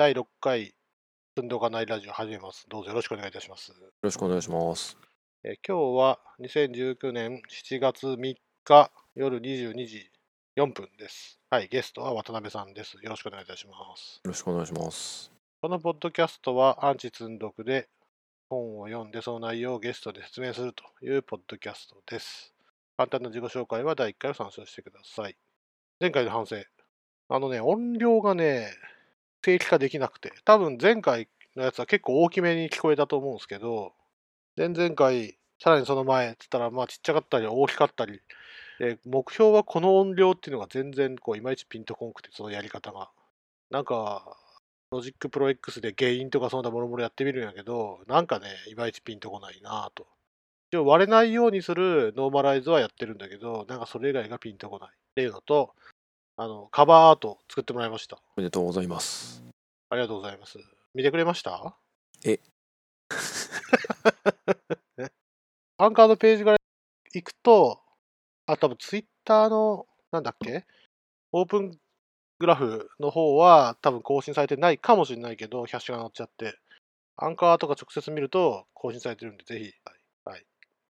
第6回、積んどかないラジオ始めます。どうぞよろしくお願いいたします。よろしくお願いします。えー今日は2019年7月3日夜22時4分です。はい、ゲストは渡辺さんです。よろしくお願いいたします。よろしくお願いします。このポッドキャストはアンチ積んどくで本を読んでその内容をゲストで説明するというポッドキャストです。簡単な自己紹介は第1回を参照してください。前回の反省。あのね、音量がね、正規化できなくて、多分前回のやつは結構大きめに聞こえたと思うんですけど、前々回、さらにその前って言ったら、まあちっちゃかったり大きかったり、で目標はこの音量っていうのが全然こういまいちピンとこんくて、そのやり方が。なんか、 Logic Pro X でゲインとかそんなもろもろやってみるんやけど、なんかね、いまいちピンとこないなぁと。一応割れないようにするノーマライズはやってるんだけど、なんかそれ以外がピンとこないっていうのと、あの、カバーアート作ってもらいました。おめでとうございます。ありがとうございます。見てくれました？え。アンカーのページから行くと、あ、多分ツイッターの、なんだっけ？オープングラフの方は多分更新されてないかもしれないけど、キャッシュが乗っちゃって、アンカーとか直接見ると更新されてるんで、ぜひ、はい。はい。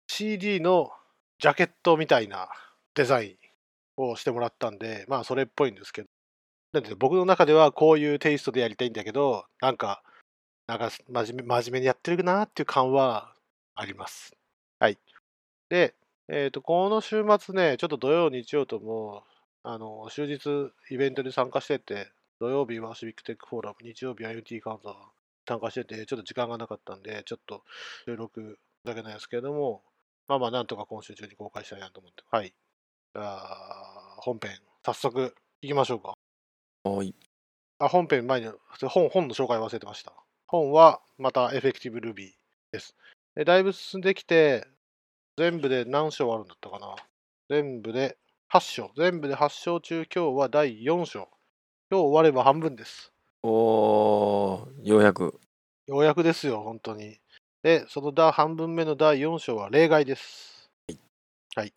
CD のジャケットみたいなデザインをしてもらったんで、まあそれっぽいんですけど、なんで僕の中ではこういうテイストでやりたいんだけど、なんか、なんか真面目真面目にやってるなっていう感はあります。はい。で、えっ、と、この週末ね、ちょっと土曜、日曜とも、あの、終日イベントに参加してて、土曜日はシビックテックフォーラム、日曜日は UT カウンザ参加してて、ちょっと時間がなかったんで、ちょっと収録だけないですけれども、まあまあ、なんとか今週中に公開したいなと思って。はい。じゃあ、本編、早速行きましょうか。はい。あ、本編前に、本、本の紹介忘れてました。本はまたエフェクティブ Ruby です。でだいぶ進んできて、全部で何章あるんだったかな全部で8章。全部で8章中、今日は第4章。今日終われば半分です。おー、ようやく。ようやくですよ、本当に。で、その第半分目の第4章は例外です。はい。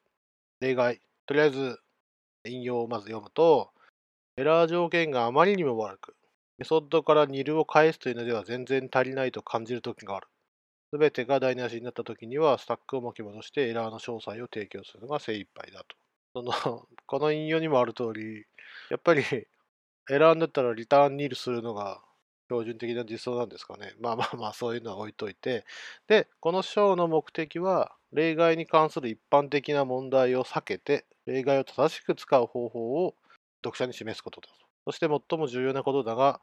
例外。とりあえず、引用をまず読むと、エラー条件があまりにも悪く、メソッドからニルを返すというのでは全然足りないと感じるときがある。すべてが台無しになったときには、スタックを巻き戻してエラーの詳細を提供するのが精一杯だと。そのこの引用にもある通り、やっぱりエラーになったらリターンニルするのが標準的な実装なんですかね。まあまあまあ、そういうのは置いといて。で、この章の目的は、例外に関する一般的な問題を避けて、例外を正しく使う方法を読者に示すことだと。そして最も重要なことだが、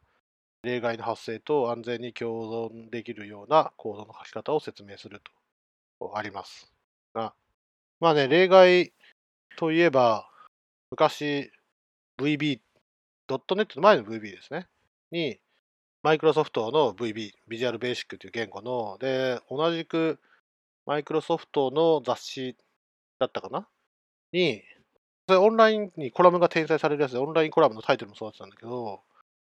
例外の発生と安全に共存できるようなコードの書き方を説明するとあります。が、まあね、例外といえば、昔 VB、.NET の前の VB ですね。に、マイクロソフトの VB、ビジュアルベーシックという言語の、で、同じくマイクロソフトの雑誌だったかな？に、それオンラインにコラムが転載されるやつで、オンラインコラムのタイトルもそうだったんだけど、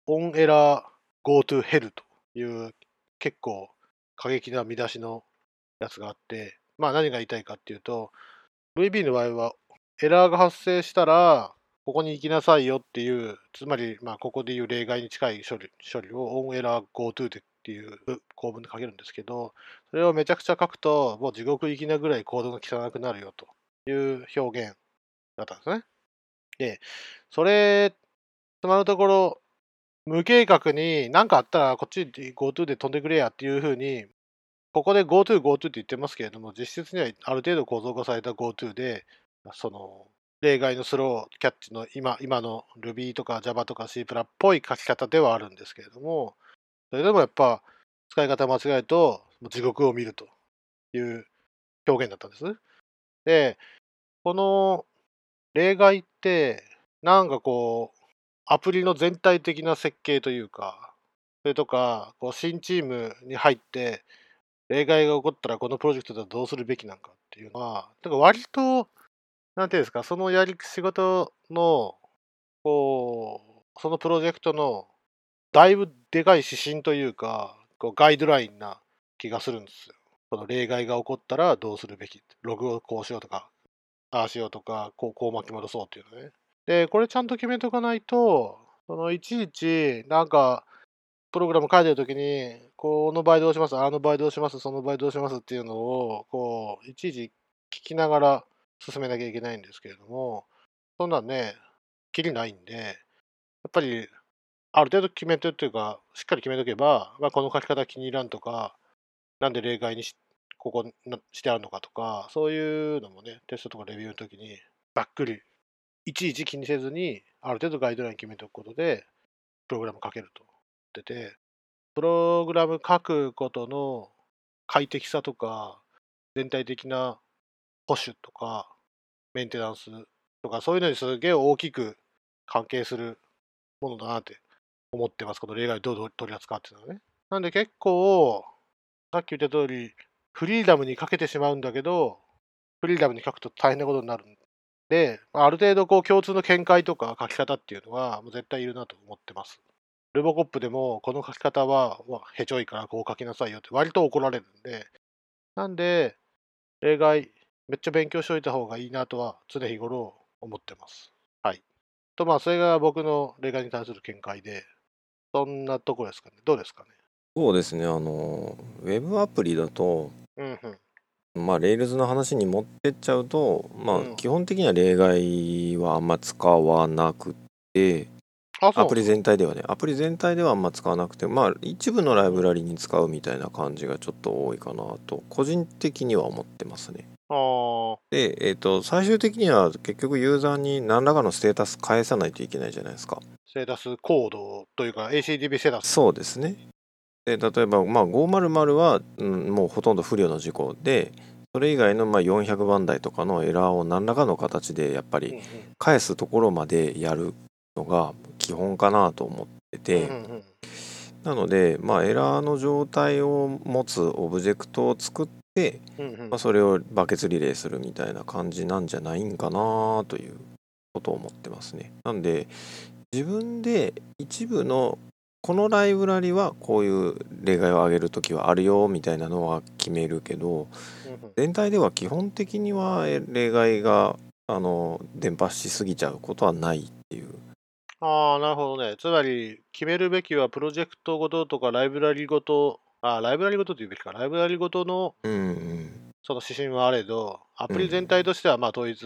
オンエラー Go to Hell という結構過激な見出しのやつがあって、まあ何が言いたいかっていうと、VB の場合はエラーが発生したら、ここに行きなさいよっていう、つまり、まあ、ここでいう例外に近い処理処理をオンエラー GoTo でっていう構文で書けるんですけど、それをめちゃくちゃ書くと、もう地獄行きなぐらいコードが汚くなるよという表現だったんですね。で、それ、つまるところ、無計画に何かあったらこっち GoTo で飛んでくれやっていうふうに、ここで GoTo、GoTo って言ってますけれども、実質にはある程度構造化された GoTo で、その、例外のスローキャッチの今今の Ruby とか Java とか C プラっぽい書き方ではあるんですけれども、それでもやっぱ使い方間違えると地獄を見るという表現だったんです。で、この例外って、なんかこう、アプリの全体的な設計というか、それとか、こう新チームに入って、例外が起こったらこのプロジェクトではどうするべきなんかっていうのは、なんか割と、なんていうんですか、そのやり仕事の、こう、そのプロジェクトのだいぶでかい指針というか、こうガイドラインな気がするんですよ。この例外が起こったらどうするべき。ログをこうしようとか、ああしようとか、こうこう巻き戻そうっていうのね。で、これちゃんと決めとかないと、そのいちいち、なんか、プログラム書いてるときに、この場合どうします、あの場合どうします、その場合どうしますっていうのを、こう、いちいち聞きながら進めなきゃいけないんですけれども、そんなんね、きりないんで、やっぱり、ある程度決めてるっていうか、しっかり決めとけば、まあ、この書き方気に入らんとか、なんで例外にしここなしてあるのかとか、そういうのもね、テストとかレビューの時に、ばっくり、いちいち気にせずに、ある程度ガイドライン決めておくことで、プログラム書けると言ってて、プログラム書くことの快適さとか、全体的な保守とか、メンテナンスとか、そういうのにすげえ大きく関係するものだなって思ってます。この例外をどう取り扱うっていうのはね。なんで結構、さっき言った通り、フリーダムにかけてしまうんだけど、フリーダムに書くと大変なことになるんで、ある程度こう共通の見解とか書き方っていうのはもう絶対いるなと思ってます。ルボコップでもこの書き方はまへちょいからこう書きなさいよって割と怒られるんで、なんで、例外めっちゃ勉強しておいた方がいいなとは常日頃思ってます。はい。とまあそれが僕の例外に対する見解で、そんなとこですかね。どうですかね？そうですねあのウェブアプリだとうんうん。まあ Rails の話に持ってっちゃうとまあうん基本的には例外はあんま使わなくてアプリ全体ではねアプリ全体ではあんま使わなくてまあ一部のライブラリに使うみたいな感じがちょっと多いかなと個人的には思ってますねで、えー、と最終的には結局ユーザーに何らかのステータス返さないといけないじゃないですか。ステータスコードというか HTTP ステータス。そうですね。で例えば、まあ、500は、うん、もうほとんど不慮の事故でそれ以外のまあ400番台とかのエラーを何らかの形でやっぱり返すところまでやるのが基本かなと思ってて、なので、まあ、エラーの状態を持つオブジェクトを作って、うんうんまあ、それをバケツリレーするみたいな感じなんじゃないんかなということを思ってますね。なんで自分で一部のこのライブラリはこういう例外を挙げるときはあるよみたいなのは決めるけど全体では基本的にはえ例外があの伝播しすぎちゃうことはないっていうああ、なるほどね。つまり、決めるべきはプロジェクトごととかライブラリごと、あーライブラリごとと言うべきか、ライブラリごとのうんうんその指針はあれど、アプリ全体としてはまあ統一、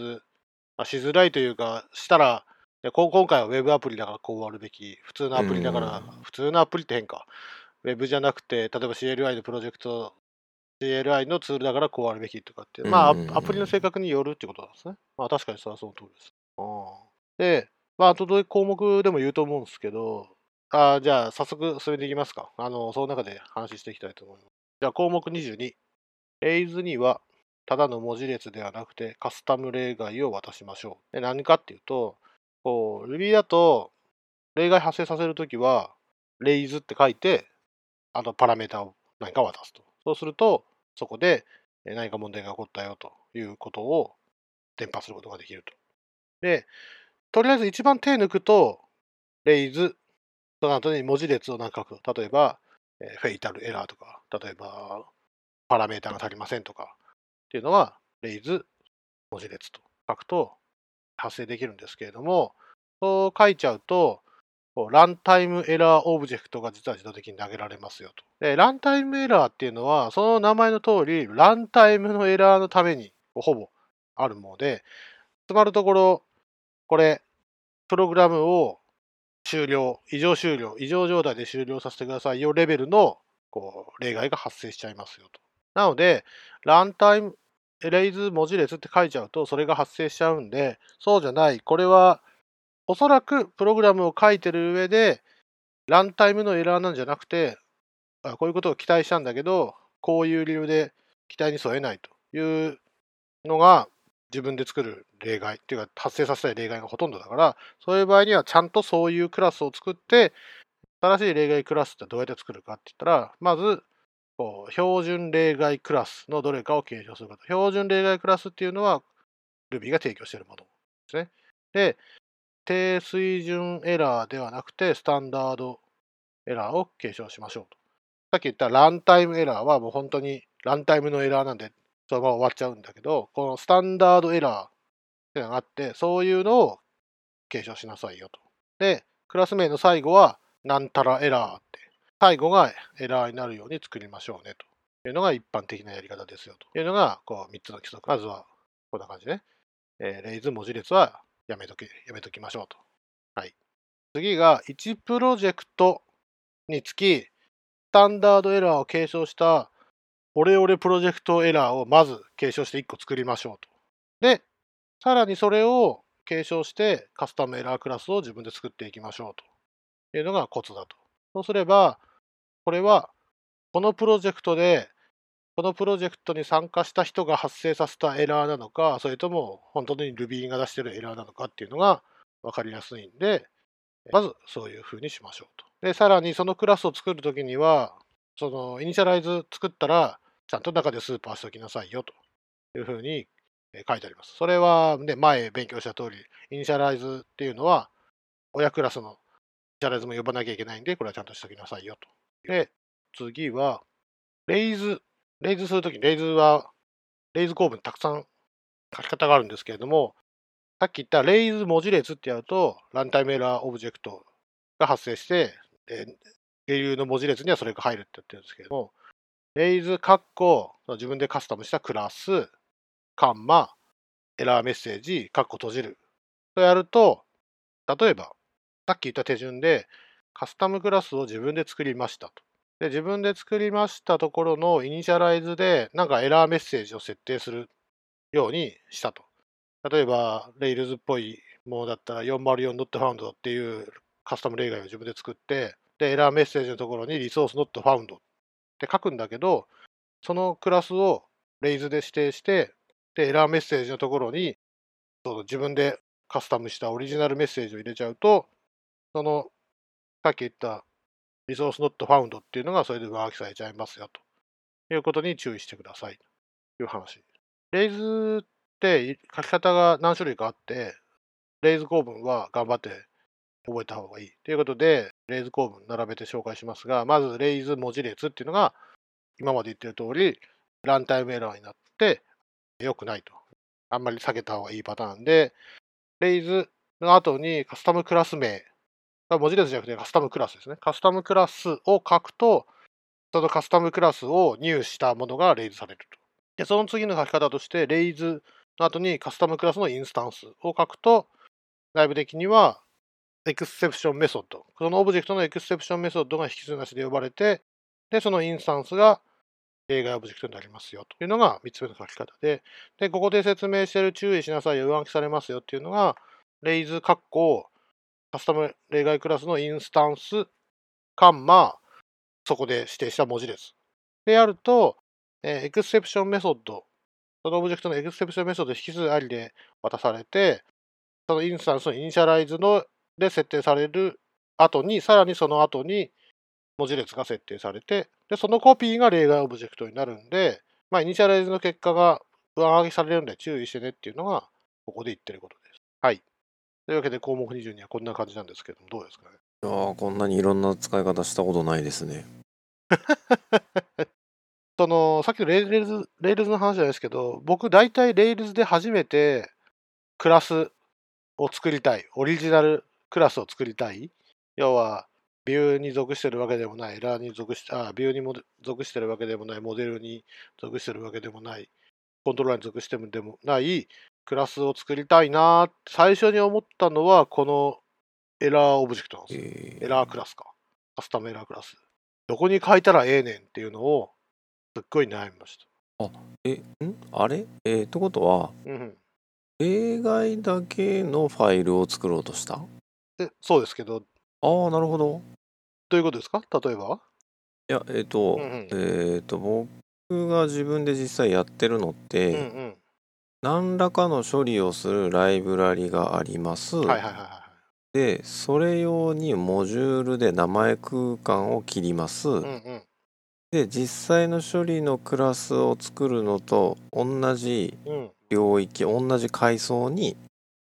まあ、しづらいというか、したら、今回はウェブアプリだからこうあるべき、普通のアプリだから、うん普通のアプリって変か。ウェブじゃなくて、例えば CLI のプロジェクト、CLI のツールだからこうあるべきとかっていう、まあ、うんうんうんアアプリの性格によるってことなんですね。まあ、確かにそれはその通りです。で、まあ、あとどういう項目でも言うと思うんですけど、あじゃあ、早速進めていきますか。あの、その中で話していきたいと思います。じゃあ、項目22。レイズには、ただの文字列ではなくて、カスタム例外を渡しましょう。で何かっていうと、こう、Ruby だと、例外発生させるときは、レイズって書いて、あとパラメータを何か渡すと。そうすると、そこで何か問題が起こったよということを伝播することができると。で、とりあえず一番手抜くと、レイズ、その後に文字列を何か書く。例えば、えー fatal error とか、例えば、パラメータが足りませんとか、っていうのは、 raise、文字列と書くと発生できるんですけれども、そう書いちゃうと、 runtime error オブジェクトが実は自動的に投げられますよと。で、 runtime error っていうのは、その名前の通り、ランタイムのエラーのために、ほぼあるもので、つまるところ、これ、プログラムを終了、異常終了、異常状態で終了させてくださいよレベルのこう例外が発生しちゃいますよと。なので、ランタイムエ、レイズ文字列って書いちゃうと、それが発生しちゃうんで、そうじゃない。これは、おそらくプログラムを書いてる上で、ランタイムのエラーなんじゃなくて、あこういうことを期待したんだけど、こういう理由で期待に添えないというのが自分で作る例外っていうか発生させたい例外がほとんどだから、そういう場合にはちゃんとそういうクラスを作って、新しい例外クラスってどうやって作るかって言ったら、まず、こう標準例外クラスのどれかを継承するかと。標準例外クラスっていうのは Ruby が提供しているものですね。で、低水準エラーではなくて、スタンダードエラーを継承しましょうと。さっき言ったランタイムエラーはもう本当にランタイムのエラーなんで、そのまま終わっちゃうんだけど、このスタンダードエラーってのがあって、そういうのを継承しなさいよと。で、クラス名の最後は、なんたらエラーって最後がエラーになるように作りましょうねというのが一般的なやり方ですよというのがこう3つの規則。まずはこんな感じね。えー、レイズ文字列はやめとき、やめときましょうと。はい。次が1プロジェクトにつき、スタンダードエラーを継承したオレオレプロジェクトエラーをまず継承して1個作りましょうと。で、さらにそれを継承してカスタムエラークラスを自分で作っていきましょうというのがコツだと。そうすれば、これはこのプロジェクトでこのプロジェクトに参加した人が発生させたエラーなのか、それとも本当に Ruby が出してるエラーなのかっていうのが分かりやすいんで、まずそういうふうにしましょうと。で、さらにそのクラスを作るときには、そのイニシャライズ作ったら、ちゃんと中でスーパーしておきなさいよというふうに書いてあります。それは、ね、前勉強した通り、 initialize っていうのは、親クラスの initialize も呼ばなきゃいけないんで、これはちゃんとしておきなさいよと。で、次は、 raise raise するときに、 raise は、 raise 構文たくさん書き方があるんですけれども、さっき言った raise 文字列ってやると、 runtime error オブジェクトが発生して、レ流の文字列にはそれが入るって言ってるんですけれども、レイズ括弧自分でカスタムしたクラス、カンマ、エラーメッセージ、括弧閉じるとやると、例えば、さっき言った手順で、カスタムクラスを自分で作りましたと。で、自分で作りましたところのイニシャライズで、なんかエラーメッセージを設定するようにしたと。例えば、Rails っぽいものだったら 404.found っていうカスタム例外を自分で作って、で、エラーメッセージのところにリソース found って書くんだけど、そのクラスを Rails で指定して、で、エラーメッセージのところに、その自分でカスタムしたオリジナルメッセージを入れちゃうと、その、さっき言ったリソースノットファウンドっていうのがそれで上書きされちゃいますよと。いうことに注意してください。という話。レイズって書き方が何種類かあって、レイズ構文は頑張って覚えた方がいい。ということで、レイズ構文並べて紹介しますが、まずレイズ文字列っていうのが今まで言ってる通り、ランタイムエラーになって良くないと。あんまり下げた方がいいパターンで、レイズの後にカスタムクラス名文字列じゃなくてカスタムクラスですね。カスタムクラスを書くと、そのカスタムクラスを入したものがレイズされると。で、その次の書き方として、レイズの後にカスタムクラスのインスタンスを書くと、内部的には exception メソッド。そのオブジェクトの exception メソッドが引数なしで呼ばれて、で、そのインスタンスが例外オブジェクトになりますよというのが3つ目の書き方で、で、ここで説明している注意しなさいよ、上書きされますよっていうのが、 raise 括弧カスタム例外クラスのインスタンス、カンマ、そこで指定した文字列。でやると、えー、 exception メソッド、そのオブジェクトの exception メソッド引数ありで渡されて、そのインスタンスの initialize ので設定される後に、さらにその後に文字列が設定されて、で、そのコピーが例外オブジェクトになるんで、まあ、 initialize の結果が上書きされるんで注意してねっていうのが、ここで言ってることです。はい。というわけで項目22はこんな感じなんですけども、どうですかね？いやこんなにいろんな使い方したことないですね。そのさっきの Rails Rails の話じゃないですけど、僕、大体 Rails で初めてクラスを作りたい、オリジナルクラスを作りたい。要は、ビューに属してるわけでもない、エラーに属して、あ、ビューにも属してるわけでもない、モデルに属してるわけでもない、コントローラーに属してるでもないクラスを作りたいな最初に思ったのはこのエラーオブジェクトなんですよ。えー、エラークラスか。カスタムエラークラス。どこに書いたらええねんっていうのをすっごい悩みました。あ、え、ん？あれ？えー、ってことは、うん、例外だけのファイルを作ろうとした？でそうですけど。ああ、なるほど。どういうことですか？例えば？いや、えっ、ー、と、うんうん、えっ、と、僕が自分で実際やってるのって、うんうん何らかの処理をするライブラリがあります。はいはいはいはい。で、それ用にモジュールで名前空間を切ります。うんうん。で、実際の処理のクラスを作るのと同じ領域、同じ階層に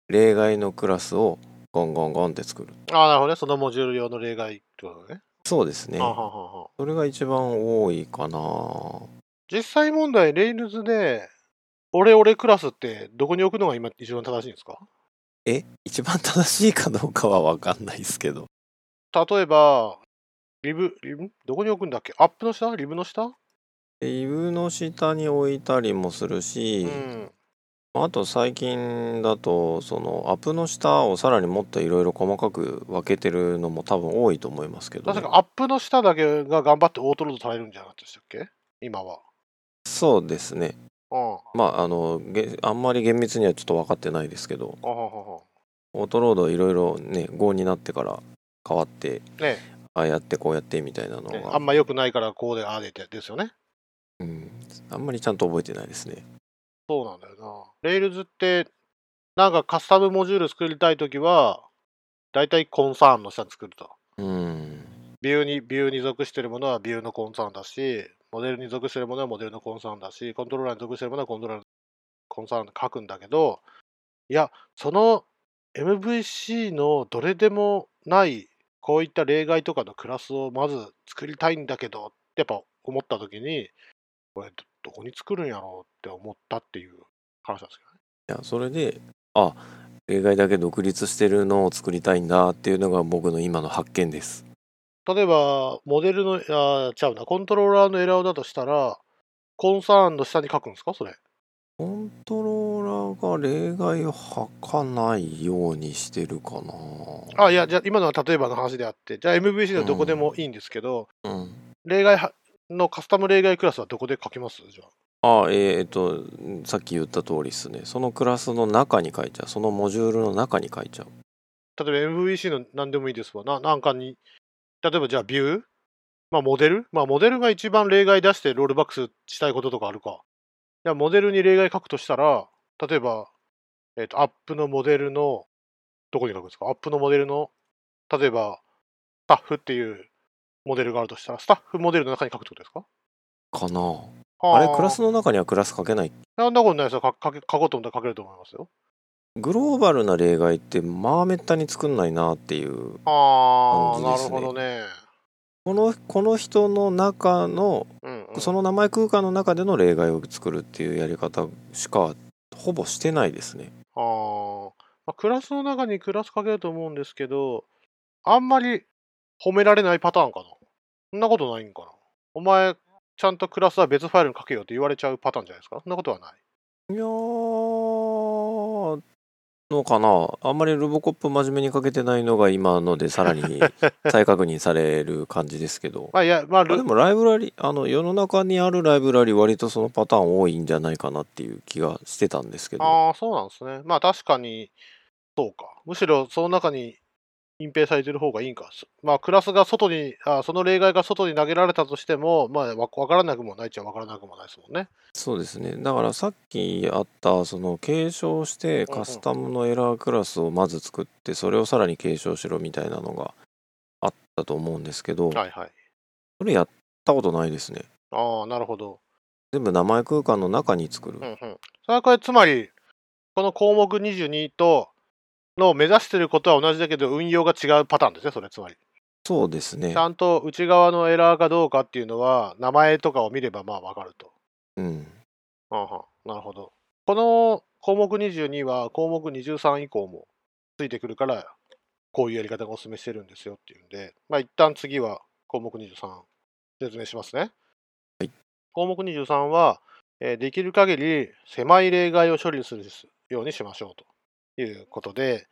例外のクラスをゴンゴンゴンって作る。ああ、なるほどね。そのモジュール用の例外ってことね。そうですね。はははそれが一番多いかな。実際問題、レイルズで俺俺クラスってどこに置くのが今一番正しいんですか？え？一番正しいかどうかは分かんないですけど。例えば、リブ、リブ、どこに置くんだっけ？アップの下？リブの下？リブの下に置いたりもするし、うん。あと最近だとそのアップの下をさらにもっといろいろ細かく分けてるのも多分多いと思いますけど、ね。確かアップの下だけが頑張って autoload されるんじゃなかったでしたっけ？今は。そうですね。うん。あまああのげあんまり厳密にはちょっと分かってないですけど。 autoload いろいろね5になってから変わってねああやってこうやってみたいなのねが、あんま良くないからこうでああでってですよね。うん、あんまりちゃんと覚えてないですねそうなんだよな。 Rails って、なんかカスタムモジュール作りたいときは、だいたいコンサーンの下に作ると。うんビューに、ビューに属してるものはビューのコンサーンだし、モデルに属してるものはモデルのコンサーンだし、コントローラーに属してるものはコントローラーのコンサーンで書くんだけど、いや、その MVC のどれでもない、こういった例外とかのクラスをまず作りたいんだけどってやっぱ思ったときに、これど、どこに作るんやろうって思ったっていう話なんですけどね。いやそれであ例外だけ独立してるのを作りたいんだっていうのが僕の今の発見です。例えば、モデルの、あちゃうな、コントローラーのエラーだとしたら、コンサーンの下に書くんですか？それ。コントローラーが例外を吐かないようにしてるかな。あ、いや、じゃあ今のは例えばの話であって、じゃあ MVC ではどこでもいいんですけど、うん。例外はのカスタム例外クラスはどこで書きます？じゃあえー、っとさっき言った通りですね。そのクラスの中に書いちゃう。そのモジュールの中に書いちゃう。あ。例えば MVC の何でもいいですわ。ななんかに、例えばじゃあビュー？まあモデル？まあモデルが一番例外出してロールバックスしたいこととかあるか。じゃあモデルに例外書くとしたら、例えば、えっ、と、アップのモデルの、どこに書くんですか？アップのモデルの、例えば、スタッフっていうモデルがあるとしたら、スタッフモデルの中に書くってことですか？かなあれクラスのの中にはクラス書けないそんなことないですよ。書書け書こうと思ったら書けると思いますよ。グローバルな例外ってまあめったに作んないなっていうああ、なる感じですねほどね。このこの人の中のうん、うん。その名前空間の中での例外を作るっていうやり方しかほぼしてないですねあーまあ、クラスの中にクラス書けると思うんですけど、あんまり褒められないパターンかな。そんなことないんかな。お前、ちゃんとクラスは別ファイルに書けよって言われちゃうパターンじゃないですか？そんなことはない。いやーのかな？あんまりロボコップ真面目にかけてないのが今のでさらに 再確認される感じですけどまあ、いや、まあ、あでルもライブラリあの世の中にあるライブラリ割とそのパターン多いんじゃないかなっていう気がしてたんですけどああ、そうなんですね。まあ、確かに、そうか。むしろ、その中に隠蔽されてる方がいいんか。すまあ、クラスが外に、あその例外が外に投げられたとしても、まあ、わわからなくもないっちゃわからなくもないですもんね。そうですねだからさっきあったその継承してカスタムのエラークラスをまず作ってそれをさらに継承しろみたいなのがあったと思うんですけどはいはい。それやったことないですねああ、なるほど。全部名前空間の中に作るうんうん。それはこれ、つまり、この項目22と、の目指してることは同じだけど、運用が違うパターンですね、それ、つまり。そうですねちゃんと内側のエラーかどうかっていうのは、名前とかを見ればまあわかると。うんうんうん。なるほど。この項目22は項目23以降もついてくるから、こういうやり方がお勧めしてるんですよっていうんで、まあ一旦次は項目23説明しますね。はい項目23は、えーできる限り狭い例外を処理するようにしましょうということで、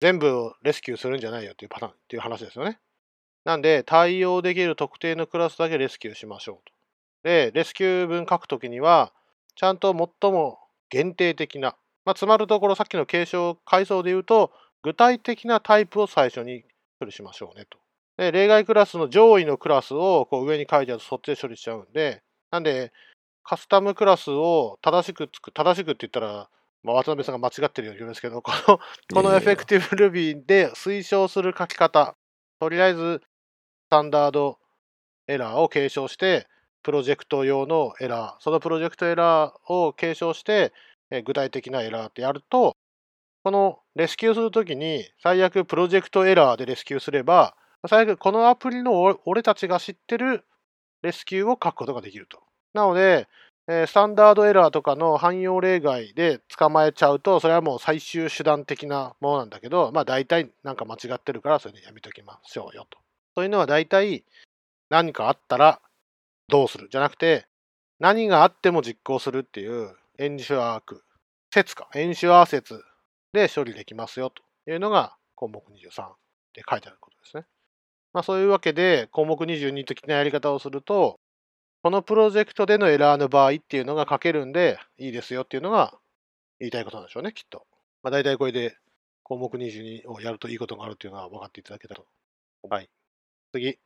全部をレスキューするんじゃないよっていうパターンっていう話ですよね。なんで、対応できる特定のクラスだけレスキューしましょうと。で、レスキュー文書くときには、ちゃんと最も限定的な、まあ、つまるところさっきの継承階層で言うと、具体的なタイプを最初に処理しましょうねと。で、例外クラスの上位のクラスをこう上に書いてあるとそっちで処理しちゃうんで、なんで、カスタムクラスを正しくつく、正しくって言ったら、まあ、渡辺さんが間違ってるように言うんですけど、このこのエフェクティブ Ruby で推奨する書き方、とりあえずスタンダードエラーを継承して、プロジェクト用のエラー、そのプロジェクトエラーを継承して、えー具体的なエラーってやると、このレスキューするときに、最悪プロジェクトエラーでレスキューすれば、最悪このアプリの俺俺たちが知ってるレスキューを書くことができると。なので、えスタンダードエラーとかの汎用例外で捕まえちゃうと、それはもう最終手段的なものなんだけど、まあ大体なんか間違ってるから、それでやめときましょうよと。そういうのは大体何かあったらどうする？じゃなくて、何があっても実行するっていうエンシュアーク、説か、エンシュアー説で処理できますよというのが項目23で書いてあることですね。まあそういうわけで項目22的なやり方をすると、このプロジェクトでのエラーの場合っていうのが書けるんでいいですよっていうのが言いたいことなんでしょうね、きっと。まあ大体これで項目22をやるといいことがあるっていうのは分かっていただけたと。はい。次。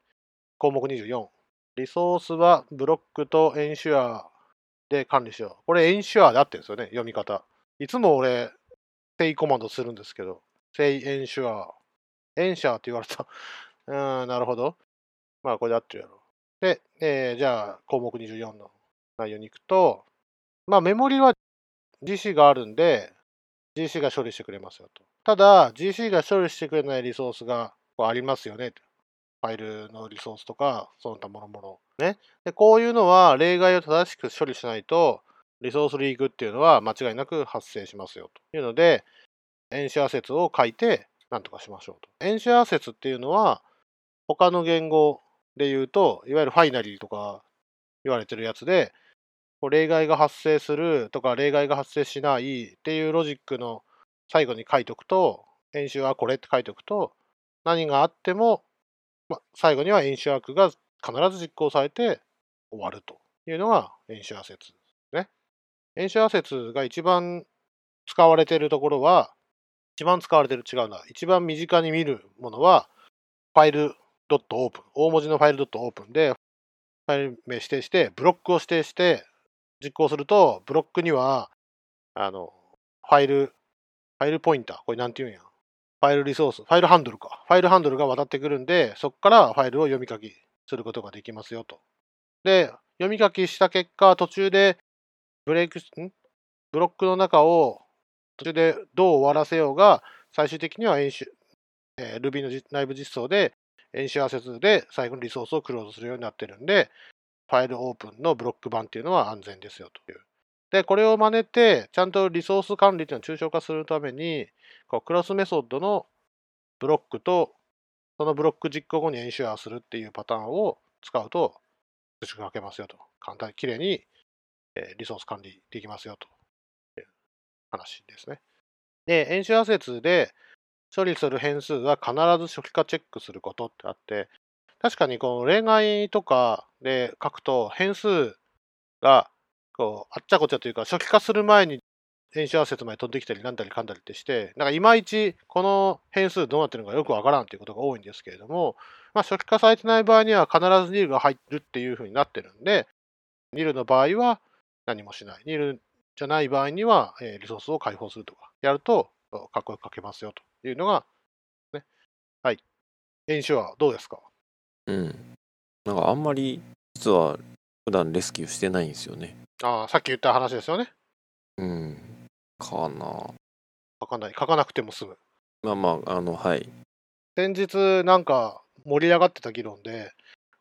項目24。リソースはブロックと ensure で管理しよう。これ ensure であってるんですよね、読み方。いつも俺、 say コマンドするんですけど、 say ensure。 ensure って言われた。うーん、なるほど。まあ、これで合ってるやろ。で、えー、じゃあ、項目24の内容に行くと、まあ、メモリは GC があるんで、GC が処理してくれますよと。ただ、GC が処理してくれないリソースがありますよね。ファイルのリソースとか、その他もろもろ。ね。で、こういうのは例外を正しく処理しないと、リソースリークっていうのは間違いなく発生しますよというので、エンシア説を書いてなんとかしましょうと。エンシア説っていうのは、他の言語で言うと、いわゆるファイナリーとか言われてるやつで、例外が発生するとか、例外が発生しないっていうロジックの最後に書いておくと、演習はこれって書いておくと、何があっても、ま、最後には演習枠が必ず実行されて終わるというのが演習ア説ですね。演習ア説が一番使われているところは、一番使われている違うな。一番身近に見るものは、ファイル .open。大文字のファイル .open で、ファイル名指定して、ブロックを指定して、実行すると、ブロックには、あの、ファイル、ファイルポインター、これなんて言うんや。ファイルリソース、ファイルハンドルか。ファイルハンドルが渡ってくるんで、そこからファイルを読み書きすることができますよと。で、読み書きした結果、途中でブレイク、ん？ブロックの中を途中でどう終わらせようが、最終的には演習、えー、Ruby の内部実装で演習アセスで最後のリソースをクローズするようになってるんで、ファイルオープンのブロック版っていうのは安全ですよという。で、これを真似て、ちゃんとリソース管理っていうのを抽象化するために、こうクロスメソッドのブロックと、そのブロック実行後に演習アするっていうパターンを使うと、数式が書けますよと。簡単に、きれいに、えリソース管理できますよという話ですね。で、演習アセツで処理する変数は必ず初期化チェックすることってあって、確かにこの例外とかで書くと変数がこうあっちゃこっちゃというか初期化する前に演習アセツまで飛んできたりなんだりかんだりってして、なんかいまいちこの変数どうなってるのかよくわからんということが多いんですけれども、まあ、初期化されてない場合には必ずニルが入るっていうふうになってるんで、ニルの場合は何もしない。ニルじゃない場合には、え、リソースを開放するとかやるとかっこよく書けますよというのが、ね。はい。演習はどうですか？うん。なんかあんまり実は普段レスキューしてないんですよね。ああ、さっき言った話ですよね。うん。かな。書かない。書かなくても済む。まあまあ、あの、はい。先日なんか盛り上がってた議論で、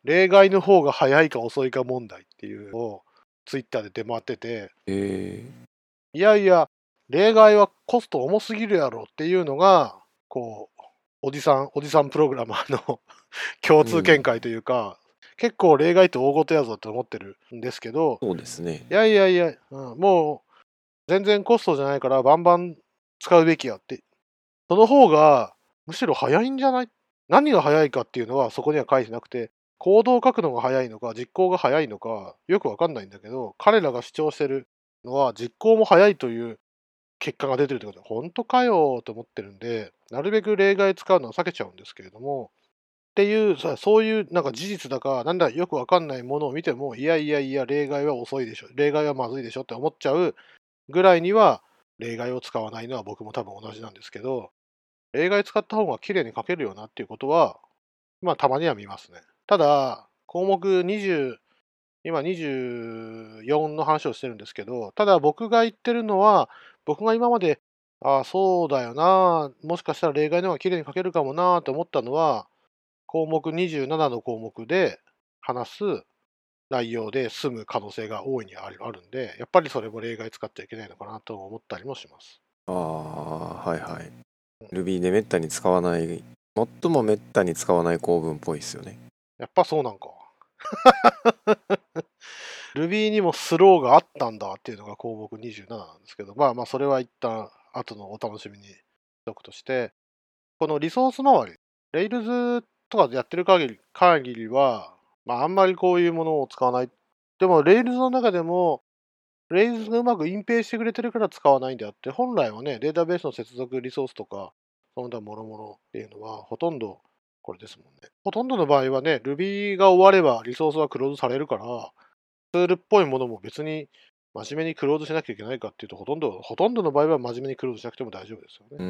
例外の方が早いか遅いか問題っていうのをツイッターで出回ってて、えー、いやいや、例外はコスト重すぎるやろっていうのが、こう、おじさん、おじさんプログラマーの 共通見解というか、うん、結構例外って大事やぞって思ってるんですけど、そうですね。いやいやいや、うん、もう全然コストじゃないからバンバン使うべきやって。その方がむしろ早いんじゃない？何が早いかっていうのはそこには書いてなくて、行動を書くのが早いのか、実行が早いのか、よくわかんないんだけど、彼らが主張してるのは実行も早いという結果が出てるってこと？で、本当かよと思ってるんで、なるべく例外使うのは避けちゃうんですけれども、っていう、そういうなんか事実だか、なんだよくわかんないものを見ても、いやいやいや、例外は遅いでしょ、例外はまずいでしょって思っちゃうぐらいには、例外を使わないのは僕も多分同じなんですけど、例外使った方が綺麗に書けるよなっていうことは、まあたまには見ますね。ただ、項目20、今24の話をしてるんですけど、ただ僕が言ってるのは、僕が今まで、ああ、そうだよな、もしかしたら例外の方が綺麗に書けるかもなと思ったのは、項目27の項目で話す内容で済む可能性が大いにあるんで、やっぱりそれも例外使っちゃいけないのかなと思ったりもします。ああ、はいはい。Ruby でめったに使わない、最もめったに使わない構文っぽいですよね。やっぱそうなんか。Ruby にもスローがあったんだっていうのが項目27なんですけど、まあまあそれは一旦後のお楽しみにしとくとして、このリソース周り、Rails とかでやってる限り限りは、まああんまりこういうものを使わない。でも Rails の中でも、Rails がうまく隠蔽してくれてるから使わないんであって、本来はね、データベースの接続リソースとか、その他もろもろっていうのは、ほとんどこれですもんね。ほとんどの場合はね、Ruby が終わればリソースはクローズされるから、ールっぽいものも別に真面目にクローズしなきゃいけないかっていうと、ほとんど、ほとんどの場合は真面目にクローズしなくても大丈夫ですようね。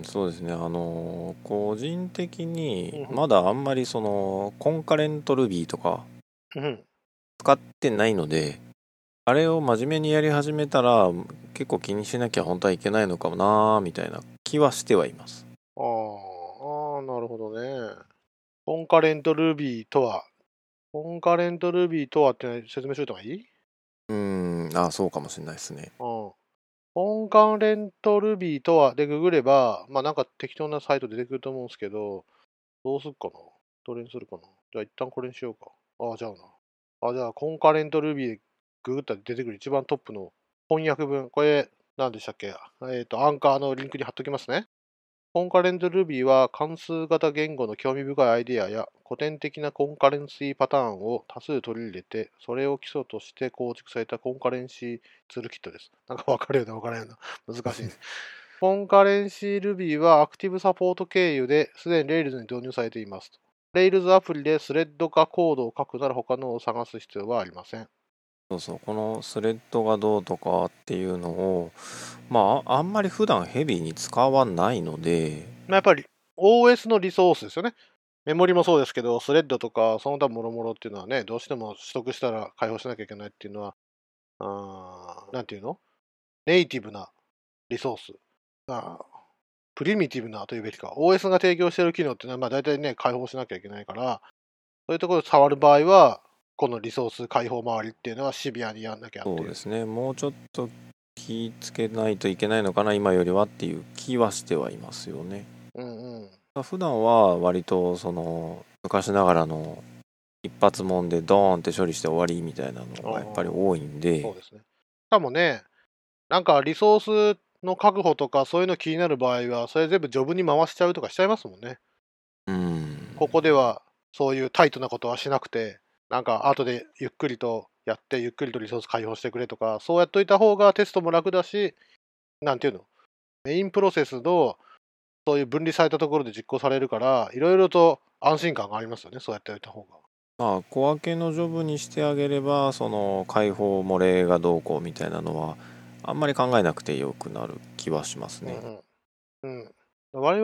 んそうですねあの個人的にうんまだあんまりそのコンカレント Ruby とかうん。使ってないのであれを真面目にやり始めたら結構気にしなきゃ本当はいけないのかもなみたいな気はしてはいますあーあー、なるほどね。コンカレント Ruby とは、コンカレント Ruby とはって説明しといた方がいい？うんあそうかもしれないですねうん。コンカレント Ruby とはでググれば、まあなんか適当なサイト出てくると思うんですけど、どうすっかな？どれにするかな？じゃあ一旦これにしようか。ああ、じゃあな。あ、じゃあコンカレント Ruby でググったら出てくる一番トップの翻訳文。これ、何でしたっけ？えっ、と、アンカーのリンクに貼っときますね。コンカレント Ruby は関数型言語の興味深いアイデアや古典的なコンカレンシーパターンを多数取り入れて、それを基礎として構築されたコンカレンシーツールキットです。なんか分かるような分からないような。難しい。コンカレンシー Ruby はアクティブサポート経由ですでに Rails に導入されています。Rails アプリでスレッドかコードを書くなら他のを探す必要はありません。そうそうこのスレッドがどうとかっていうのをまああんまり普段ヘビーに使わないのでまあやっぱり OS のリソースですよね。メモリもそうですけど、スレッドとかその他もろもろっていうのはね、どうしても取得したら開放しなきゃいけないっていうのは、あーなんていうの？ネイティブなリソース。あプリミティブなというべきか。OS が提供している機能っていうのは、まあ大体ね、開放しなきゃいけないから、そういうところで触る場合は、このリソース開放周りっていうのはシビアにやんなきゃっていう。そうですねもうちょっと気ぃつけないといけないのかな今よりはっていう気はしてはいますよねうんうん。普段は割とその昔ながらの一発もんでドーンって処理して終わりみたいなのがやっぱり多いんでそうですね。しかもね、なんかリソースの確保とかそういうの気になる場合は、それ全部ジョブに回しちゃうとかしちゃいますもんね。うんここではそういうタイトなことはしなくて、なんか後でゆっくりとやって、ゆっくりとリソース開放してくれとか、そうやっといた方がテストも楽だし、なんていうの、メインプロセスのそういう分離されたところで実行されるから、いろいろと安心感がありますよね、そうやっておいた方が。まあ小分けのジョブにしてあげればその解放漏れがどうこうみたいなのはあんまり考えなくてよくなる気はしますね。うんうんうん、我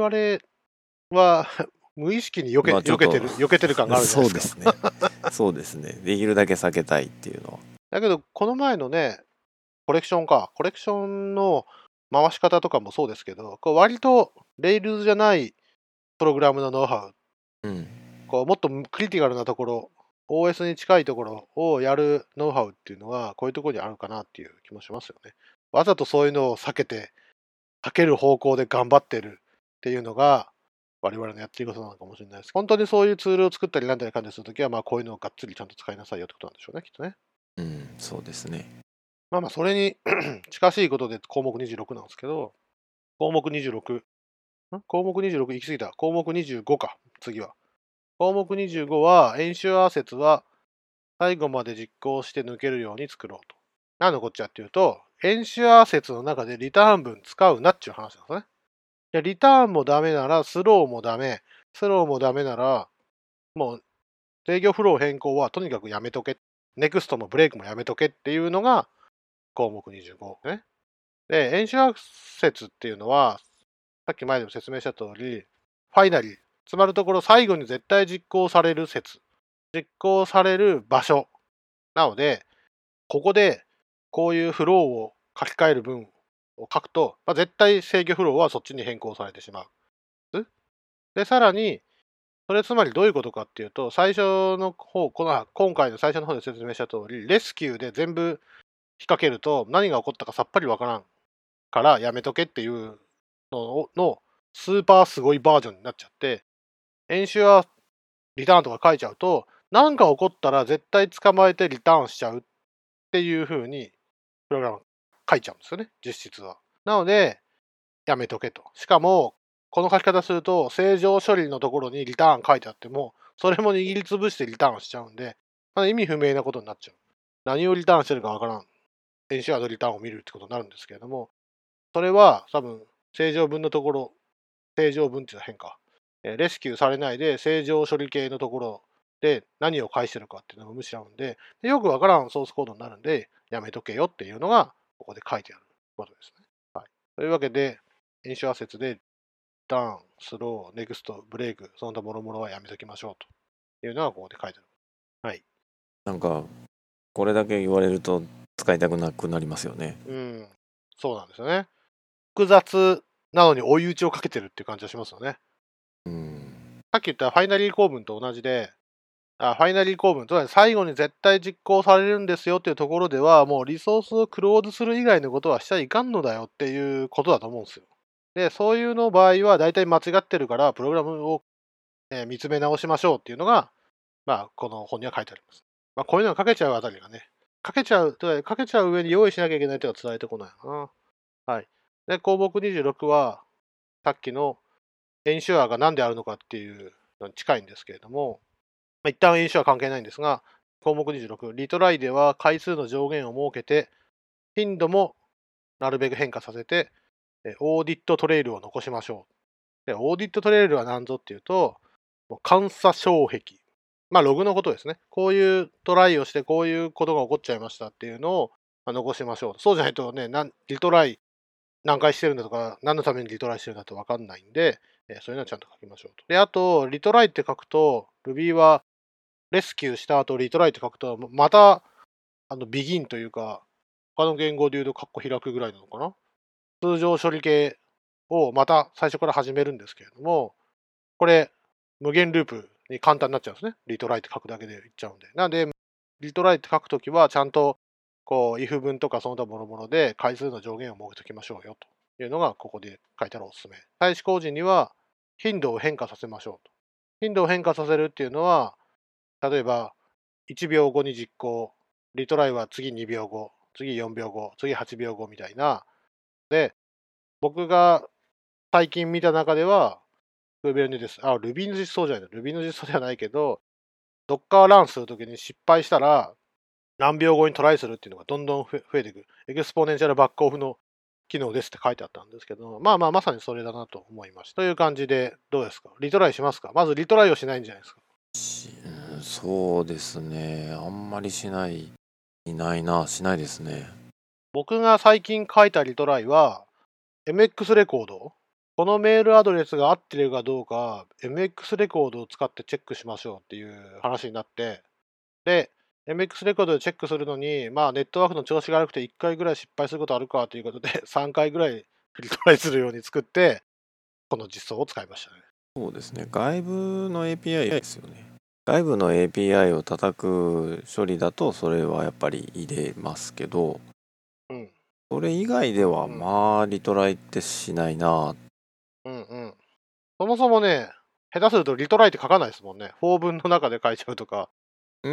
々は 無意識に避け,、けてる避けてる感があるじゃないですか。そうですね。そうですね。できるだけ避けたいっていうのは。だけど、この前のね、コレクションか、コレクションの回し方とかもそうですけど、こう割と Rails じゃないプログラムのノウハウ、うん。こうもっとクリティカルなところ、OS に近いところをやるノウハウっていうのは、こういうところにあるかなっていう気もしますよね。わざとそういうのを避けて、避ける方向で頑張ってるっていうのが、我々のやってることなのかもしれないです。本当にそういうツールを作ったりなんだりかんだりするときは、まあこういうのをがっつりちゃんと使いなさいよってことなんでしょうね、きっとね。うん、そうですね。まあまあ、それに 近しいことで項目26なんですけど、項目26、ん？項目26行き過ぎた。項目25か、次は。項目25は、演習アー説は最後まで実行して抜けるように作ろうと。何のこっちゃっていうと、演習アー説の中でリターン文使うなっていう話なんですね。でリターンもダメなら、スローもダメ、スローもダメなら、もう制御フロー変更はとにかくやめとけ。ネクストもブレイクもやめとけっていうのが項目25ね。で、演習アクセスっていうのは、さっき前でも説明した通り、ファイナリー、つまるところ最後に絶対実行される説、実行される場所。なので、ここでこういうフローを書き換える文を書くと、まあ、絶対制御フローはそっちに変更されてしまう。で、さらに、それつまりどういうことかっていうと、最初の方、この今回の最初の方で説明した通り、レスキューで全部引っ掛けると何が起こったかさっぱりわからんからやめとけっていうののスーパーすごいバージョンになっちゃって、演習はリターンとか書いちゃうと、何か起こったら絶対捕まえてリターンしちゃうっていう風に、プログラム書いちゃうんですよね、実質は。なので、やめとけと。しかも、この書き方すると、正常処理のところにリターン書いてあっても、それも握りつぶしてリターンしちゃうんで、まあ、意味不明なことになっちゃう。何をリターンしてるかわからん。 ensure のリターンを見るってことになるんですけれども、それは多分、正常文のところ、正常文っていうのは変か。レスキューされないで正常処理系のところで何を返してるかっていうのを無視しちゃうんでで、よくわからんソースコードになるんで、やめとけよっていうのが、ここで書いてあることですね。はい、というわけで、演習ア説で、ダウン、スロー、ネクスト、ブレイク、その他もろもろはやめときましょうというのがここで書いてある。はい。なんか、これだけ言われると使いたくなくなりますよね。うん。そうなんですよね。複雑なのに追い打ちをかけてるっていう感じがしますよね。うん。さっき言ったファイナリー構文と同じで、あファイナリー構文、つまり最後に絶対実行されるんですよっていうところでは、もうリソースをクローズする以外のことはしちゃいかんのだよっていうことだと思うんですよ。で、そういうの場合は大体間違ってるから、プログラムを、え見つめ直しましょうっていうのが、まあ、この本には書いてあります。まあ、こういうのが書けちゃうあたりがね、書けちゃう、書けちゃう上に用意しなきゃいけないっていうのは伝えてこないな。はい。で、項目26は、さっきのエンシュアが何であるのかっていうのに近いんですけれども、ま、一旦演習は関係ないんですが、項目26、リトライでは回数の上限を設けて、頻度もなるべく変化させて、audit trail を残しましょう。で audit trail は何ぞっていうと、監査証跡。まあ、ログのことですね。こういうトライをして、こういうことが起こっちゃいましたっていうのを残しましょう。そうじゃないとね、リトライ何回してるんだとか、何のためにリトライしてるんだと分かんないんで、そういうのはちゃんと書きましょうと。で、あと、 retry って書くと、Ruby はレスキューした後 retry って書くと、また、あの、 begin というか、他の言語で言うとカッコ開くぐらいなのかな？通常処理系をまた最初から始めるんですけれども、これ、無限ループに簡単になっちゃうんですね。リトライって書くだけでいっちゃうんで。なんで、リトライって書くときは、ちゃんと、こう、if 文とかその他もろもろで回数の上限を設けておきましょうよというのが、ここで書いてあるおすすめ。再試行時には、頻度を変化させましょうと。頻度を変化させるっていうのは、例えば、1秒後に実行、リトライは次2秒後、次4秒後、次8秒後みたいな。で、僕が最近見た中では、Kubernetes です。あ、Ruby の実装じゃない Ruby の実装ではないけど、Docker ランするときに失敗したら、何秒後にトライするっていうのがどんどん増えていく。 exponential backoff の機能ですって書いてあったんですけど、まあまあまさにそれだなと思いました。という感じで、どうですか？リトライしますか？まずリトライをしないんじゃないですかそうですね。あんまりしない、いないな、しないですね。僕が最近書いたリトライは、MX レコード。このメールアドレスが合ってるかどうか、MX レコードを使ってチェックしましょうっていう話になって、で、MX レコードでチェックするのに、まあネットワークの調子が悪くて1回ぐらい失敗することあるかということで、3回ぐらいリトライするように作って、この実装を使いましたね。そうですね。外部の API ですよね。外部の API を叩く処理だとそれはやっぱり入れますけど、うん、それ以外ではまあリトライってしないな。うんうん。そもそもね下手するとリトライって書かないですもんね。法文の中で書いちゃうとか。うー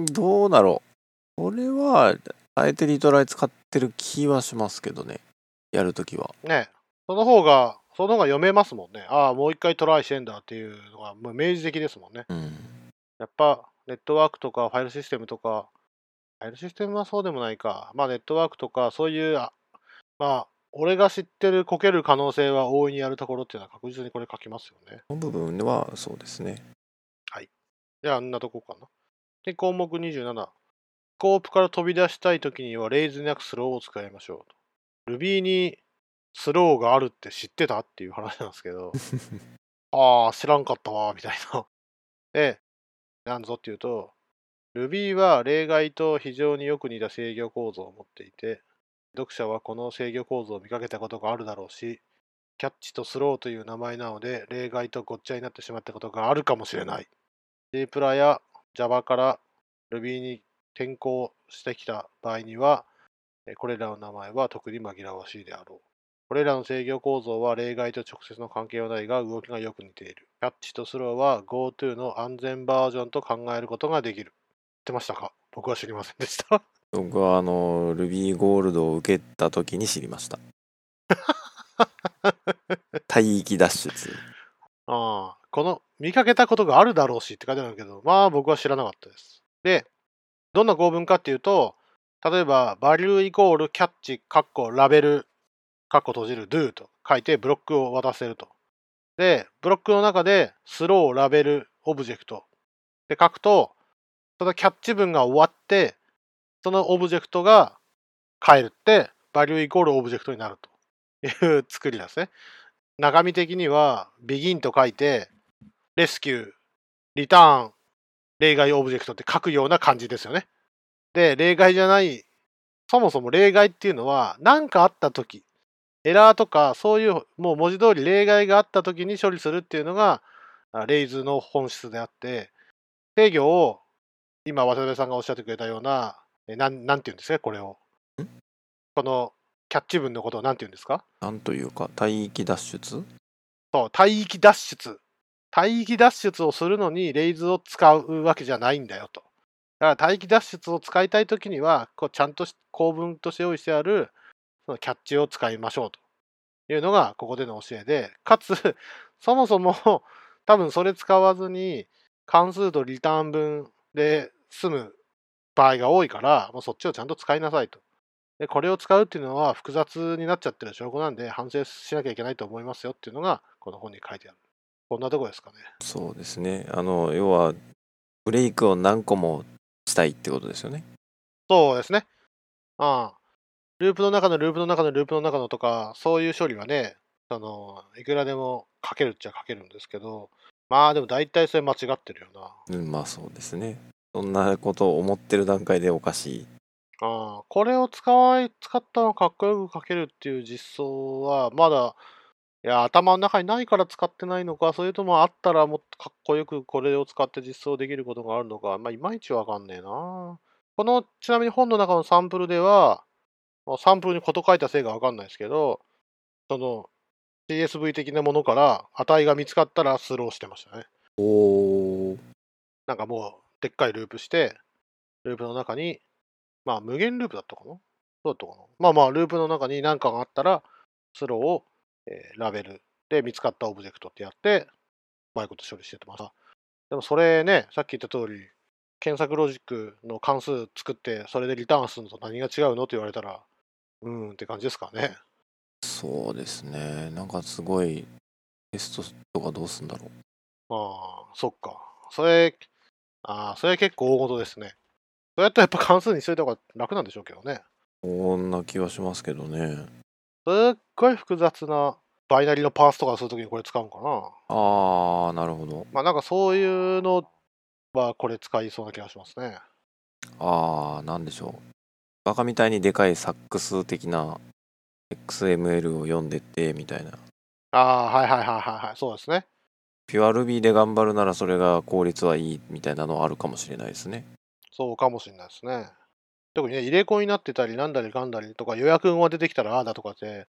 んどうだろう。これはあえてリトライ使ってる気はしますけどね。やるときは。ね。その方がその方が読めますもんね。ああ、もう一回トライしてんだっていうのが、もう明示的ですもんね。うん、やっぱ、ネットワークとかファイルシステムとか、ファイルシステムはそうでもないか。まあ、ネットワークとか、そういう、あまあ、俺が知ってるこける可能性は大いにあるところっていうのは確実にこれ書きますよね。この部分ではそうですね。はい。じゃあ、あんなとこかな。で、項目27。スコープから飛び出したいときには、レイズなくスローを使いましょうと。Ruby にスローがあるって知ってたっていう話なんですけど、ああ、知らんかったわ、みたいな。で、なんぞっていうと、Ruby は例外と非常によく似た制御構造を持っていて、読者はこの制御構造を見かけたことがあるだろうし、キャッチとスローという名前なので、例外とごっちゃになってしまったことがあるかもしれない。C プラや Java から Ruby に転校してきた場合には、これらの名前は特に紛らわしいであろう。これらの制御構造は例外と直接の関係はないが動きがよく似ている。キャッチとスローは GoTo の安全バージョンと考えることができる。知ってましたか？僕は知りませんでした。僕はあの Ruby ゴールドを受けた時に知りました 帯域脱出ああ、この見かけたことがあるだろうしって書いてあるけど、まあ僕は知らなかったです。で、どんな構文かっていうと、例えば、 value イコール catch、カッコ、ラベル、カッコ閉じる、do と書いてブロックを渡せると。で、ブロックの中で、 throw、ラベル、オブジェクトで書くと、その catch 文が終わって、そのオブジェクトが返るって、 value イコールオブジェクトになるという作りなんですね。中身的には、begin と書いて、rescue、return、例外オブジェクトって書くような感じですよね。で、例外じゃない、そもそも例外っていうのは、何かあったとき、エラーとか、そういう、もう文字通り例外があったときに処理するっていうのが、あレイズの本質であって、制御を、今、渡辺さんがおっしゃってくれたような、えなんなんていうんですか、これを。このキャッチ文のことをなんていうんですか？なんというか帯域脱出？そう、帯域脱出。帯域脱出をするのにレイズを使うわけじゃないんだよと。だから帯域脱出を使いたいときには、こうちゃんとし構文として用意してあるそのキャッチを使いましょうというのがここでの教えで、かつ、そもそも 多分それ使わずに関数とリターン分で済む場合が多いから、もうそっちをちゃんと使いなさいと。で、これを使うっていうのは複雑になっちゃってる証拠なんで、反省しなきゃいけないと思いますよっていうのが、この本に書いてある。こんなとこですかね。そうですねあの要はブレイクを何個もしたいってことですよねそうですね。ああ。ループの中のループの中のループの中のとか、そういう処理はね、あの、いくらでも書けるっちゃ書けるんですけど、まあでも大体それ間違ってるよな。うんまあそうですねそんなことを思ってる段階でおかしいああ、これを使わい、使ったのかっこよく書けるっていう実装は、まだ、いや、頭の中にないから使ってないのか、それともあったらもっとかっこよくこれを使って実装できることがあるのか、まあ、いまいちわかんねえな。この、ちなみに本の中のサンプルでは、まあサンプルにこと書いたせいがわかんないですけど、その、CSV 的なものから値が見つかったら throw してましたね。おーなんかもう、でっかいループして、ループの中に、まあ、無限ループだったかな？どうだったかな？まあまあ、ループの中に何かがあったら、 throw を、えーラベルで見つかったオブジェクトってやって、うまいこと処理してました。でもそれね、さっき言った通り、検索ロジックの関数作って、それでリターンするのと何が違うのって言われたら、うーんって感じですかね。そうですねなんかすごいテストとかどうすんだろうああ、そっか。それ、ああ、それ結構大事ですね。そうやったらやっぱ関数にしといた方が楽なんでしょうけどね。そんな気はしますけどねすっごい複雑なバイナリのパースとかするときにこれ使うんかな。ああなるほどまあなんかそういうのはこれ使いそうな気がしますね。ああなんでしょうバカみたいにでかいサックス的な XML を読んでってみたいなああ、はいはいはいはいはい。そうですね。ピュア Ruby で頑張るならそれが効率はいいみたいなのはあるかもしれないですねそうかもしれないですね。特にね、入れ子になってたり、なんだりかんだりとか、予約運が出てきたらああだとかって、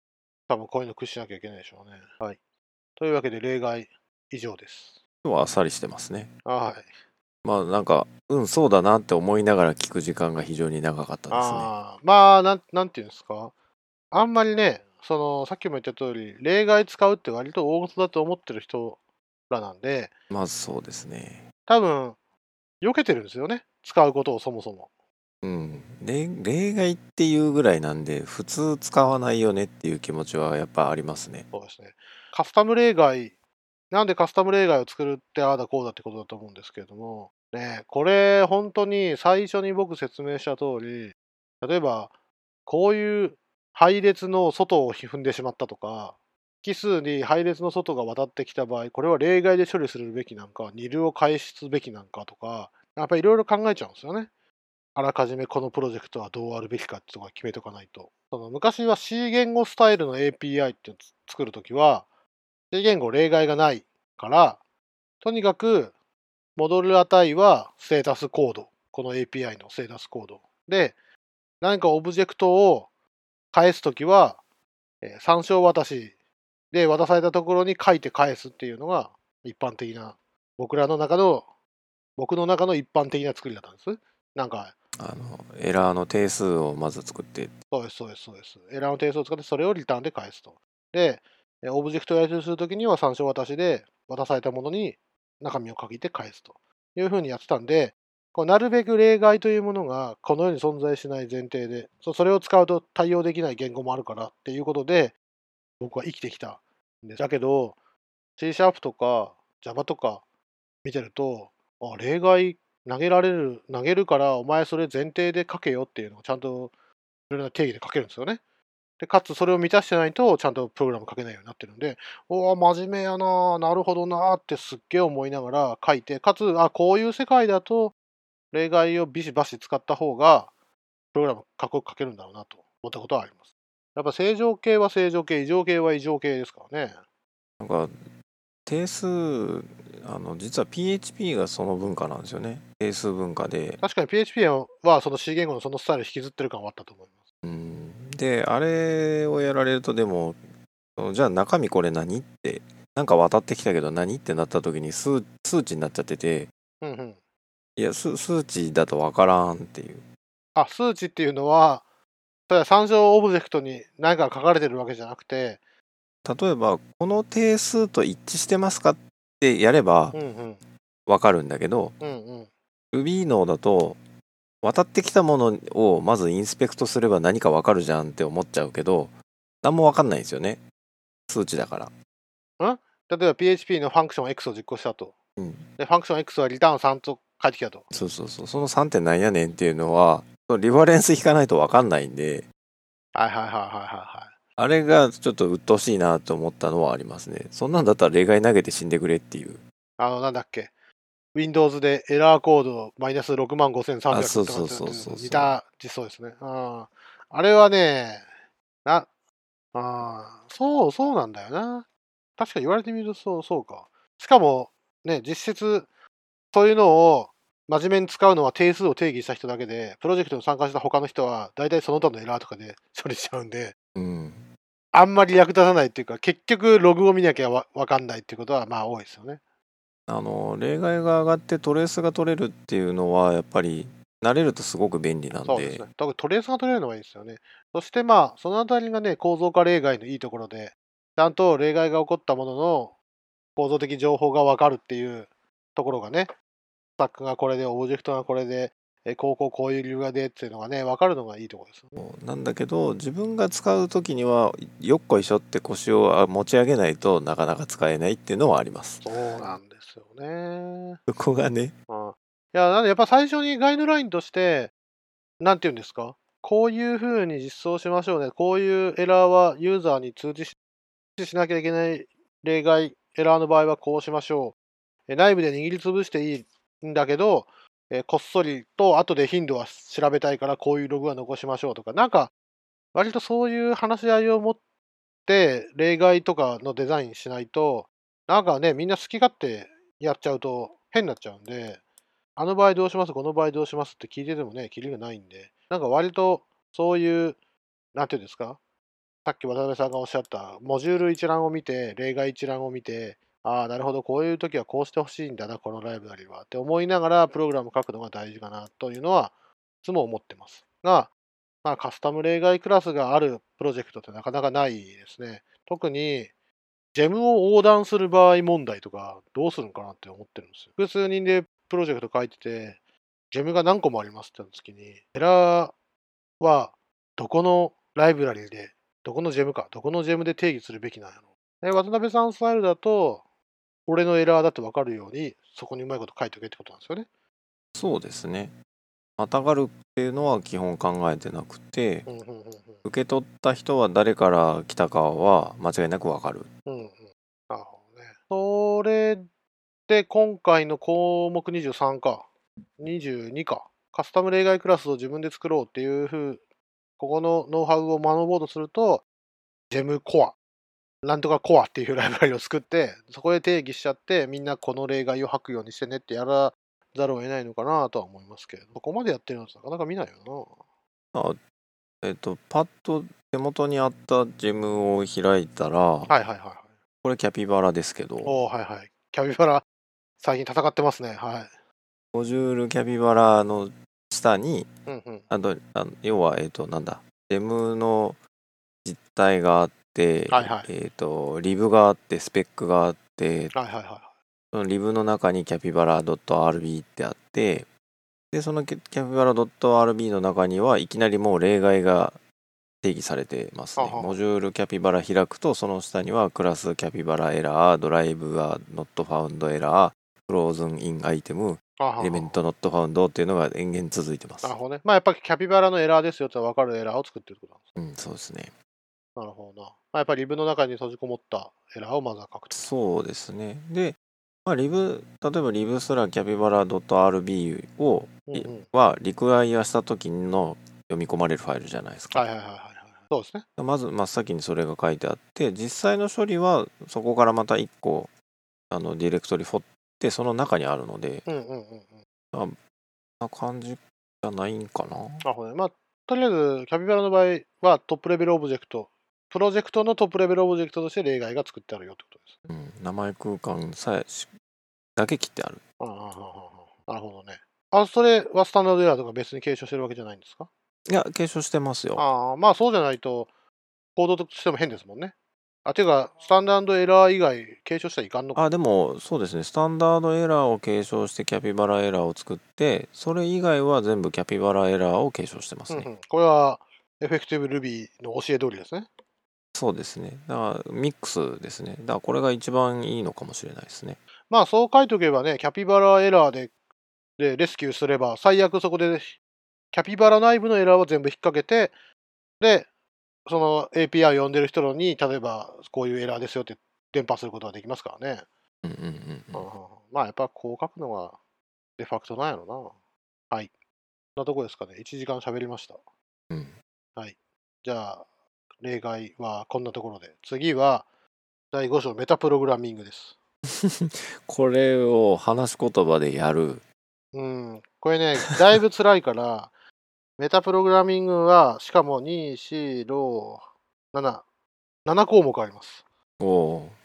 多分こういうの駆使しなきゃいけないでしょうね。はい。というわけで、例外以上です。今日はあっさりしてますねはい。まあなんかうんそうだなって思いながら聞く時間が非常に長かったですねああ、まあ、なん、なんていうんですか。あんまりね、その、さっきも言った通り、例外使うって割と大事だと思ってる人らなんで、まずそうですね多分、避けてるんですよね。使うことをそもそも。うん例例外っていうぐらいなんで普通使わないよねっていう気持ちはやっぱありますねそうですね。カスタム例外、なんでカスタム例外を作るってああだこうだってことだと思うんですけれども、ね、これ本当に最初に僕説明した通り、例えば、こういう配列の外を踏んでしまったとか、奇数に配列の外が渡ってきた場合、これは例外で処理するべきなんか、ニルを返すべきなんかとか、やっぱりいろいろ考えちゃうんですよね。あらかじめこのプロジェクトはどうあるべきかってとこ決めとかないと。その昔は C 言語スタイルの API って作るときは、C 言語例外がないから、とにかく戻る値はステータスコード。この API のステータスコード。で、何かオブジェクトを返すときは、えー参照渡しで渡されたところに書いて返すっていうのが一般的な、僕らの中の、僕の中の一般的な作りだったんです。なんか、あのエラーの定数をまず作ってそうです、そうです、そうです。エラーの定数を使ってそれをリターンで返すと。で、えーオブジェクトをやり取りするときには参照渡しで渡されたものに中身を書いて返すというふうにやってたんで、こうなるべく例外というものがこの世に存在しない前提で、そそれを使うと対応できない言語もあるからっていうことで、僕は生きてきたんです。だけど、C シャープとか Java とか見てると、あ例外投げられる、投げるからお前それ前提で書けよっていうのをちゃんといろいろな定義で書けるんですよね。で、かつそれを満たしてないとちゃんとプログラム書けないようになってるんで、おお、真面目やな、なるほどなってすっげえ思いながら書いて、かつ、あ、こういう世界だと例外をビシバシ使った方が、プログラムかっこよく書けるんだろうなと思ったことはあります。やっぱ正常形は正常形、異常形は異常形ですからね。なんか定数あの実は PHP がその文化なんですよね定数文化で確かに PHP はその C 言語のそのスタイルを引きずってる感はあったと思います。うんであれをやられるとでもじゃあ中身これ何ってなんか渡ってきたけど何ってなった時に数数値になっちゃっててうんうん。いや数数値だとわからんっていうあ、数値っていうのは、それは参照オブジェクトに何か書かれてるわけじゃなくて、例えばこの定数と一致してますかってやればうんうん。わかるんだけどうんうん。Ruby のだと渡ってきたものをまずインスペクトすれば何かわかるじゃんって思っちゃうけど何もわかんないんですよね数値だから例えば PHP のファンクション X を実行したと。うんで、ファンクション X はリターン3と返ってきたと。そうそうそうその3点なんやねんっていうのはリファレンス引かないとわかんないんではいはいはいはいはいはい。あれがちょっと鬱陶しいなと思ったのはありますねそんなんだったら例外投げて死んでくれっていうあの、なんだっけ？Windows でエラーコードマイナス6万5300あそうそうそうそう似た実装ですね。ああれはね、な、あーそう、そうなんだよな。確かに言われてみるとそう、そうか。しかも、ね、実質、そういうのを真面目に使うのは定数を定義した人だけで、プロジェクトに参加した他の人は、大体その他のエラーとかで処理しちゃうんで、うんあんまり役立たないっていうか、結局ログを見なきゃわわかんないっていうことは、まあ多いですよね。あの例外が上がってトレースが取れるっていうのはやっぱり慣れるとすごく便利なんでそうですね。特にトレースが取れるのがいいですよね。そしてまあ、そのあたりがね、構造化例外のいいところで、ちゃんと例外が起こったものの構造的情報が分かるっていうところがね、スタックがこれで、オブジェクトがこれで、えこうこうこういう理由がでっていうのがね、わかるのがいいところです。なんだけど自分が使う時にはよっこいしょって腰をあ持ち上げないとなかなか使えないっていうのはありますそうなんですよね。そこがねうん、いや、なんでやっぱ最初にガイドラインとして、なんていうんですか、こういうふうに実装しましょうね、こういうエラーはユーザーに通知ししなきゃいけない例外、エラーの場合はこうしましょう。え内部で握りつぶしていいんだけど、えこっそりと後で頻度は調べたいからこういうログは残しましょうとか、なんか、割とそういう話し合いを持って、例外とかのデザインしないと、なんかね、みんな好き勝手やっちゃうと変になっちゃうんで、あの場合どうしますこの場合どうしますって聞いててもね、キリがないんで、なんか割とそういう、なんていうんですかさっき渡辺さんがおっしゃった、モジュール一覧を見て、例外一覧を見て、ああ、なるほど、こういう時はこうしてほしいんだな、このライブラリは。って思いながら、プログラム書くのが大事かな、というのは、いつも思ってます。が、まあ、カスタム例外クラスがあるプロジェクトってなかなかないですね。特に、ジェムを横断する場合問題とか、どうするのかなって思ってるんですよ。複数人でプロジェクト書いてて、ジェムが何個もありますってなった時に、エラーはどこのライブラリで、どこのジェムか、どこのジェムで定義するべきなんやろ。渡辺さんスタイルだと、俺のエラーだって分かるように、そこにうまいこと書いておけってことなんですよね。そうですねまたがるっていうのは基本考えてなくてうんうんうん受け取った人は誰から来たかは間違いなくわかるうん。うんうん。なるほどね。それで、今回の項目23か、22か、カスタム例外クラスを自分で作ろうっていうふう、ここのノウハウを学ぼうとすると、ジェムコア、なんとかコアっていうライブラリを作って、そこで定義しちゃって、みんなこの例外を吐くようにしてねってやらざるを得ないのかなとは思いますけれど、そこまでやってるのってなかなか見ないよあえっとパッと手元にあったジェムを開いたら、はいはいはいはい。これキャピバラですけど、おおはいはい。キャピバラ、最近戦ってますね。はい。モジュールキャピバラの下に、うんうん。あとあの要は、えっ、と、なんだ、ジェムの実体があって、はいはいえっ、と、リブがあって、スペックがあって、はいはいはそのリブの中にキャピバラ .rb ってあって、で、そのキャピバラ .rb の中にはいきなりもう例外が定義されてますねモジュールキャピバラ開くと、その下にはクラスキャピバラエラー、ドライブが not found エラー、フローズンインアイテム、エレメント not found っていうのが延々続いてますな。るほどね。まあやっぱりキャピバラのエラーですよって分かるエラーを作ってるってことなんです。うん、そうですね。なるほどな。まあ、やっぱりリブの中に閉じこもったエラーをまずは書くと。そうですね。で、まあ、リブ、例えばリブすらキャピバラ .rb を、うんうんはリクワイアした時の読み込まれるファイルじゃないですか。はいはいはいはいはい。そうですね。まず真っ先にそれが書いてあって実際の処理はそこからまた1個あのディレクトリ掘ってその中にあるのでうんうんうんうんな感じじゃないんかななるほどね。まあ、とりあえず、 Capybara の場合はトップレベルオブジェクト、プロジェクトのトップレベルオブジェクトとして例外が作ってあるよってことですね。うん、名前空間さえしだけ切ってあるああなるほどね。あ、それは StandardError とか別に継承してるわけじゃないんですか？いや継承してますよああ、まあそうじゃないと、コードとしても変ですもんね。あ、ていうか、スタンダードエラー以外継承したらいかんのか。あでもそうですねスタンダードエラーを継承してキャピバラエラーを作ってそれ以外は全部キャピバラエラーを継承してますね、うんうん、これは、エフェクティブ Ruby の教え通りですね。そうですねだからミックスですねだからこれが一番いいのかもしれないですねまあそう書いておけばね、キャピバラエラーででレスキューすれば、最悪そこでキャピバラ内部のエラーを全部引っ掛けて、で、その API を呼んでる人に、例えばこういうエラーですよって伝播することができますからね。うんうんうんうんまあやっぱこう書くのがデファクトなんやろな。はい。こんなとこですかね。1時間喋りました。うんじゃあ、例外はこんなところで。次は、第5章メタプログラミングです。これを話し言葉でやるうん。これね、だいぶ辛いから、メタプログラミングは、しかも2、4、6、7、7項目あります。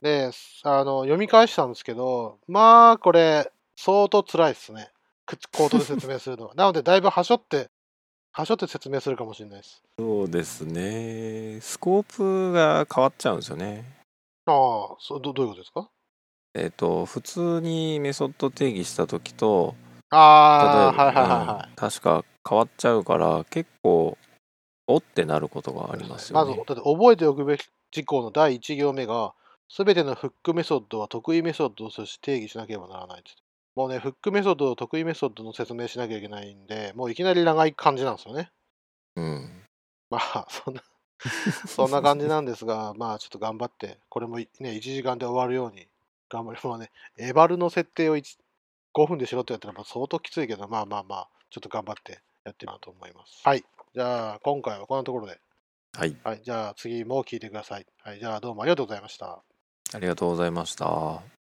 で、あの、読み返したんですけど、まあ、これ、相当辛いですね。口口頭で説明するのは。なので、だいぶはしょって、はしょって説明するかもしれないです。そうですね。スコープが変わっちゃうんですよね。ああ、そうどどういうことですか？えっ、と普通にメソッド定義した時とああ、はいはいはいはい。うん確か変わっちゃうから結構おってなることがありますよまず、ねだって覚えておくべき事項の第1行目が、すべてのフックメソッドは得意メソッドとして定義しなければならないってもうね、フックメソッドと得意メソッドの説明しなきゃいけないんで、もういきなり長い感じなんですよね。うんまあ、そんな、そんな感じなんですが、まあ、ちょっと頑張って、これもね、1時間で終わるように頑張り、まあね、エバルの設定を1 5分でしろってやったらまあ相当きついけど、まあまあまあ、ちょっと頑張ってやってみようと思います。はい。じゃあ、今回はこんなところで。はいはい。じゃあ、次も聞いてください。はい。じゃあ、どうもありがとうございました。ありがとうございました